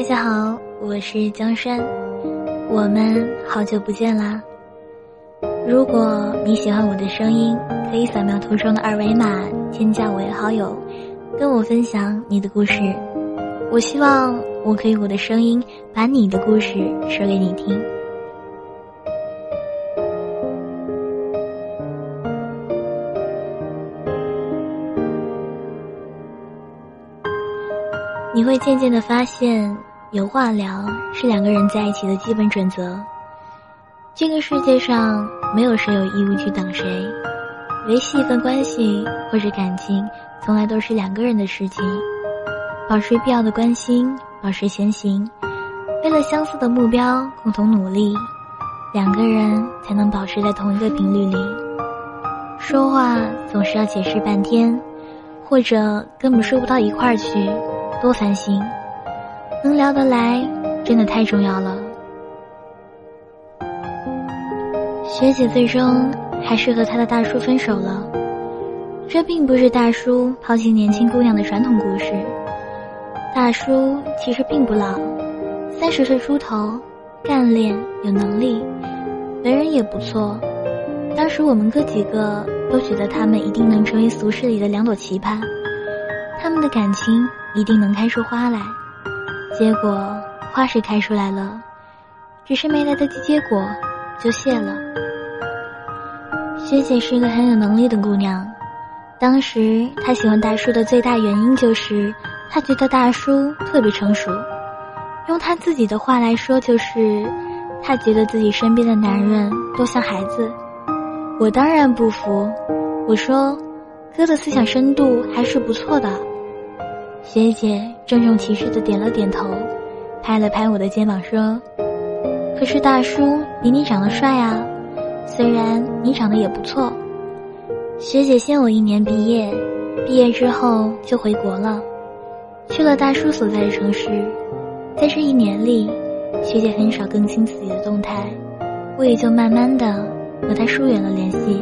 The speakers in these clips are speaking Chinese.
大家好，我是江山，我们好久不见啦。如果你喜欢我的声音，可以扫描图中的二维码添加我为好友，跟我分享你的故事。我希望我可以我的声音把你的故事说给你听。你会渐渐的发现，有话聊是两个人在一起的基本准则。这个世界上没有谁有义务去等谁，维系一份关系或者感情，从来都是两个人的事情。保持必要的关心，保持前行，为了相似的目标共同努力，两个人才能保持在同一个频率里。说话总是要解释半天，或者根本说不到一块儿去。多烦心，能聊得来真的太重要了。学姐最终还是和她的大叔分手了，这并不是大叔抛弃年轻姑娘的传统故事。大叔其实并不老，三十岁出头，干练有能力，为人也不错。当时我们哥几个都觉得他们一定能成为俗世里的两朵奇葩，他们的感情。一定能开出花来，结果花是开出来了，只是没来得及结果就谢了。学姐是一个很有能力的姑娘，当时她喜欢大叔的最大原因就是她觉得大叔特别成熟，用她自己的话来说就是她觉得自己身边的男人都像孩子。我当然不服，我说哥的思想深度还是不错的。学姐郑重其事的点了点头，拍了拍我的肩膀说：“可是大叔比你长得帅啊，虽然你长得也不错。”学姐先我一年毕业，毕业之后就回国了，去了大叔所在的城市。在这一年里，学姐很少更新自己的动态，我也就慢慢的和她疏远了联系。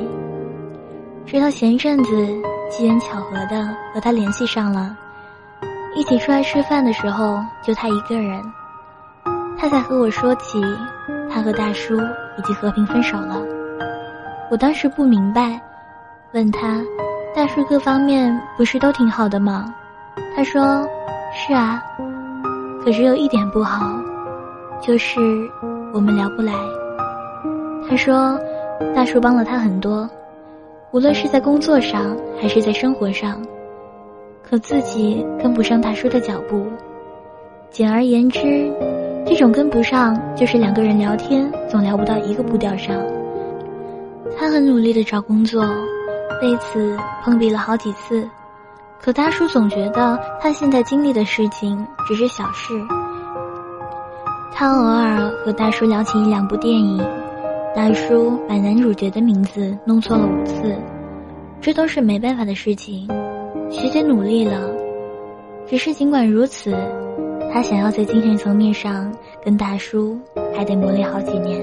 直到前阵子机缘巧合的和她联系上了。一起出来吃饭的时候，就他一个人，他才和我说起，他和大叔已经和平分手了。我当时不明白，问他，大叔各方面不是都挺好的吗？他说，是啊，可是有一点不好，就是我们聊不来。他说，大叔帮了他很多，无论是在工作上还是在生活上。可自己跟不上大叔的脚步，简而言之，这种跟不上就是两个人聊天总聊不到一个步调上。他很努力的找工作，为此碰壁了好几次，可大叔总觉得他现在经历的事情只是小事。他偶尔和大叔聊起一两部电影，大叔把男主角的名字弄错了五次，这都是没办法的事情。学姐努力了，只是尽管如此，她想要在精神层面上跟大叔还得磨练好几年。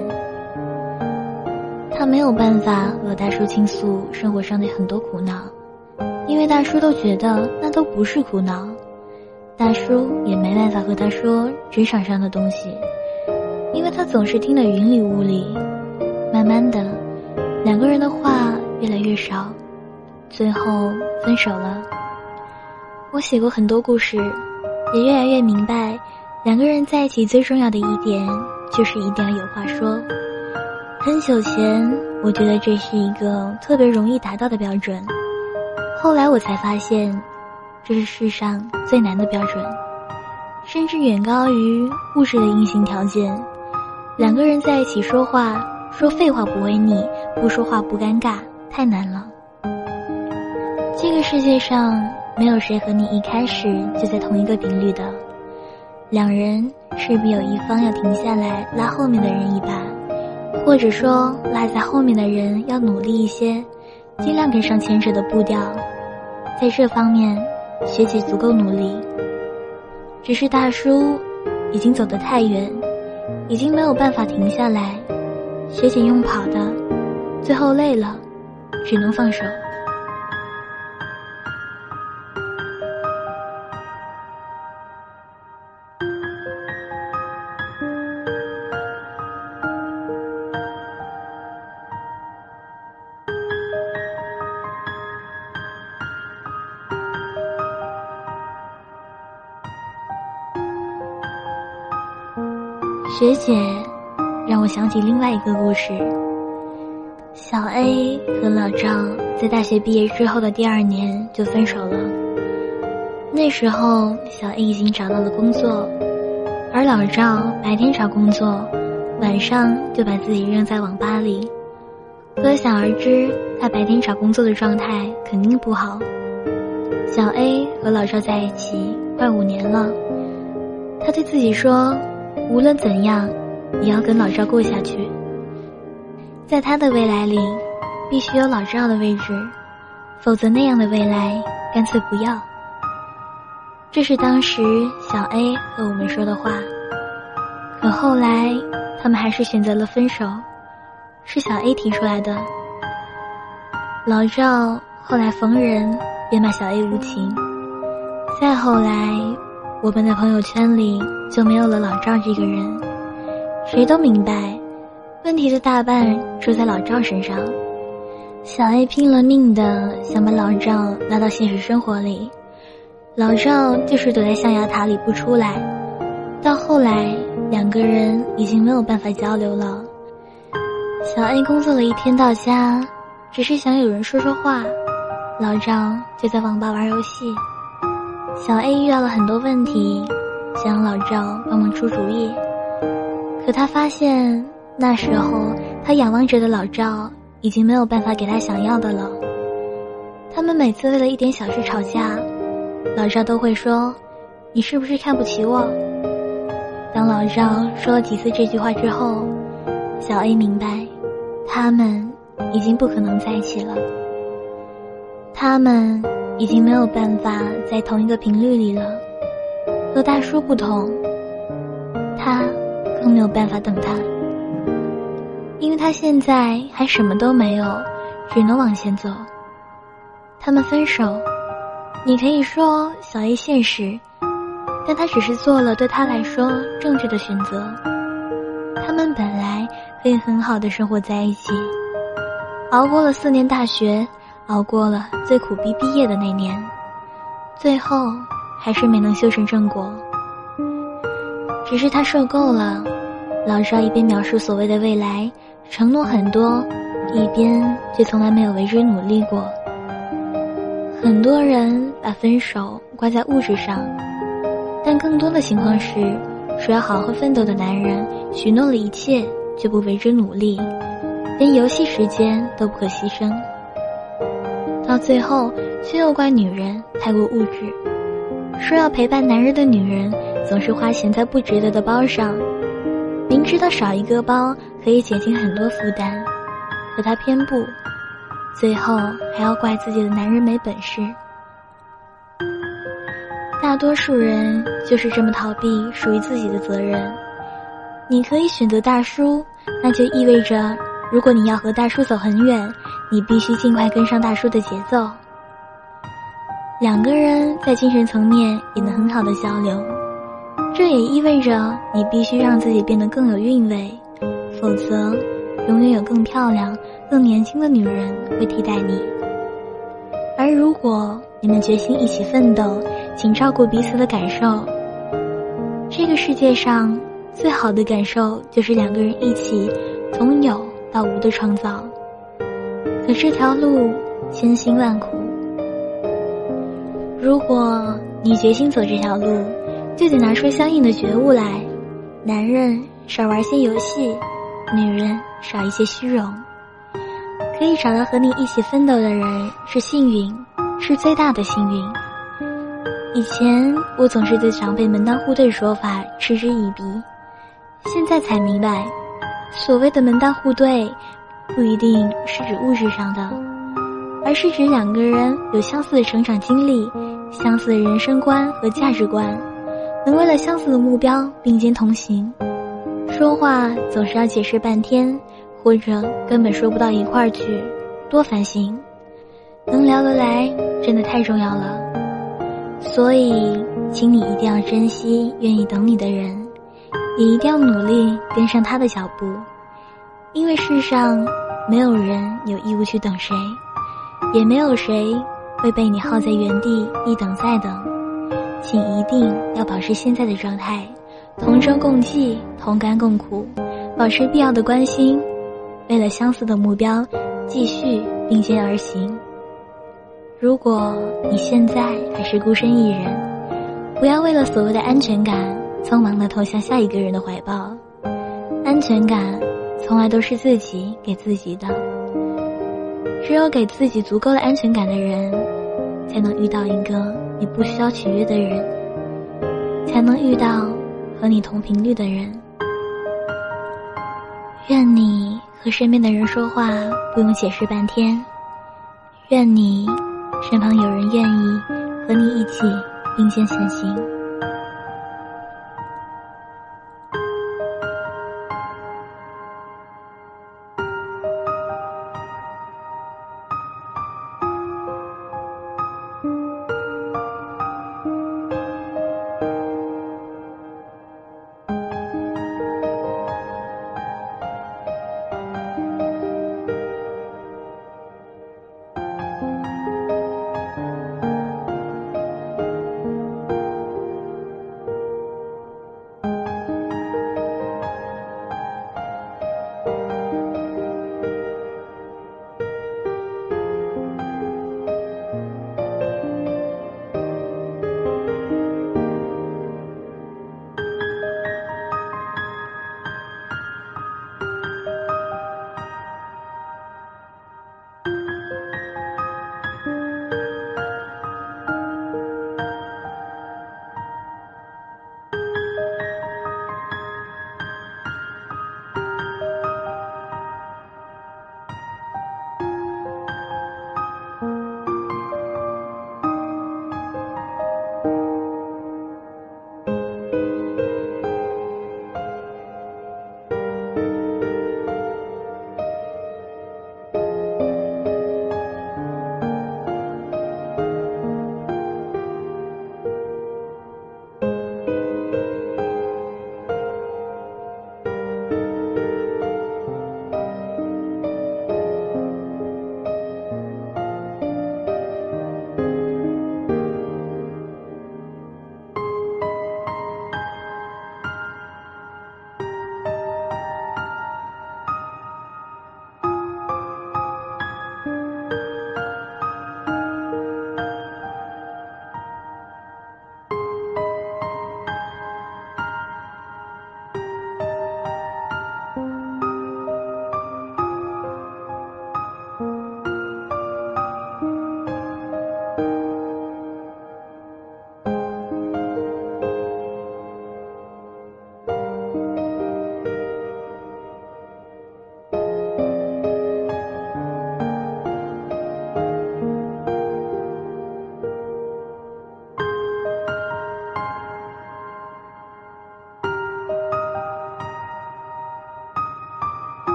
她没有办法和大叔倾诉生活上的很多苦恼，因为大叔都觉得那都不是苦恼。大叔也没办法和她说职场上的东西，因为他总是听得云里雾里。慢慢的，两个人的话越来越少，最后分手了。我写过很多故事，也越来越明白，两个人在一起最重要的一点就是一定要有话说。很久前，我觉得这是一个特别容易达到的标准，后来我才发现，这是世上最难的标准，甚至远高于物质的硬性条件。两个人在一起说话，说废话不为腻，不说话不尴尬，太难了。这个世界上。没有谁和你一开始就在同一个频率的，两人势必有一方要停下来拉后面的人一把，或者说拉在后面的人要努力一些，尽量跟上前者的步调。在这方面，学姐足够努力。只是大叔已经走得太远，已经没有办法停下来。学姐用跑的，最后累了，只能放手。学姐让我想起另外一个故事。小 A 和老赵在大学毕业之后的第二年就分手了。那时候，小 A 已经找到了工作，而老赵白天找工作，晚上就把自己扔在网吧里。可想而知，他白天找工作的状态肯定不好。小 A 和老赵在一起快五年了，他对自己说：“无论怎样，也要跟老赵过下去。在他的未来里，必须有老赵的位置，否则那样的未来干脆不要。”这是当时小 A 和我们说的话。可后来，他们还是选择了分手。是小 A 提出来的。老赵后来逢人便骂小 A 无情。再后来，我们的朋友圈里就没有了老赵这个人。谁都明白，问题的大半出在老赵身上。小 A 拼了命的想把老赵拉到现实生活里，老赵就是躲在象牙塔里不出来。到后来，两个人已经没有办法交流了。小 A 工作了一天到家，只是想有人说说话。老赵就在网吧玩游戏。小 A 遇到了很多问题，想让老赵帮忙出主意。可他发现那时候他仰望着的老赵已经没有办法给他想要的了。他们每次为了一点小事吵架，老赵都会说：“你是不是看不起我？”当老赵说了几次这句话之后，小 A 明白。他们已经不可能在一起了。他们已经没有办法在同一个频率里了。和大叔不同，他更没有办法等他，因为他现在还什么都没有，只能往前走。他们分手，你可以说小 A 现实，但他只是做了对他来说正确的选择。他们本来。可以很好的生活在一起，熬过了四年大学，熬过了最苦逼毕业的那年，最后还是没能修成正果。只是他受够了，老赵一边描述所谓的未来，承诺很多，一边却从来没有为之努力过。很多人把分手挂在物质上，但更多的情况是，说要好好奋斗的男人许诺了一切。却不为之努力，连游戏时间都不可牺牲。到最后，却又怪女人太过物质，说要陪伴男人的女人总是花钱在不值得的包上，明知道少一个包可以减轻很多负担，可她偏不，最后还要怪自己的男人没本事。大多数人就是这么逃避属于自己的责任。你可以选择大叔，那就意味着，如果你要和大叔走很远，你必须尽快跟上大叔的节奏。两个人在精神层面也能很好的交流，这也意味着你必须让自己变得更有韵味，否则，永远有更漂亮、更年轻的女人会替代你。而如果你们决心一起奋斗，请照顾彼此的感受。这个世界上。最好的感受就是两个人一起从有到无的创造，可这条路千辛万苦。如果你决心走这条路，就得拿出相应的觉悟来。男人少玩些游戏，女人少一些虚荣。可以找到和你一起奋斗的人是幸运，是最大的幸运。以前我总是对长辈门当户对说法嗤之以鼻。现在才明白，所谓的门当户对，不一定是指物质上的，而是指两个人有相似的成长经历、相似的人生观和价值观，能为了相似的目标并肩同行。说话总是要解释半天，或者根本说不到一块儿去，多烦心。能聊得来，真的太重要了。所以，请你一定要珍惜愿意等你的人。也一定要努力跟上他的脚步，因为世上没有人有义务去等谁，也没有谁会被你耗在原地一等再等。请一定要保持现在的状态，同舟共济，同甘共苦，保持必要的关心，为了相似的目标，继续并肩而行。如果你现在还是孤身一人，不要为了所谓的安全感，匆忙的投向下一个人的怀抱。安全感，从来都是自己给自己的。只有给自己足够的安全感的人，才能遇到一个你不需要取悦的人，才能遇到和你同频率的人。愿你和身边的人说话不用解释半天，愿你身旁有人愿意和你一起并肩前行。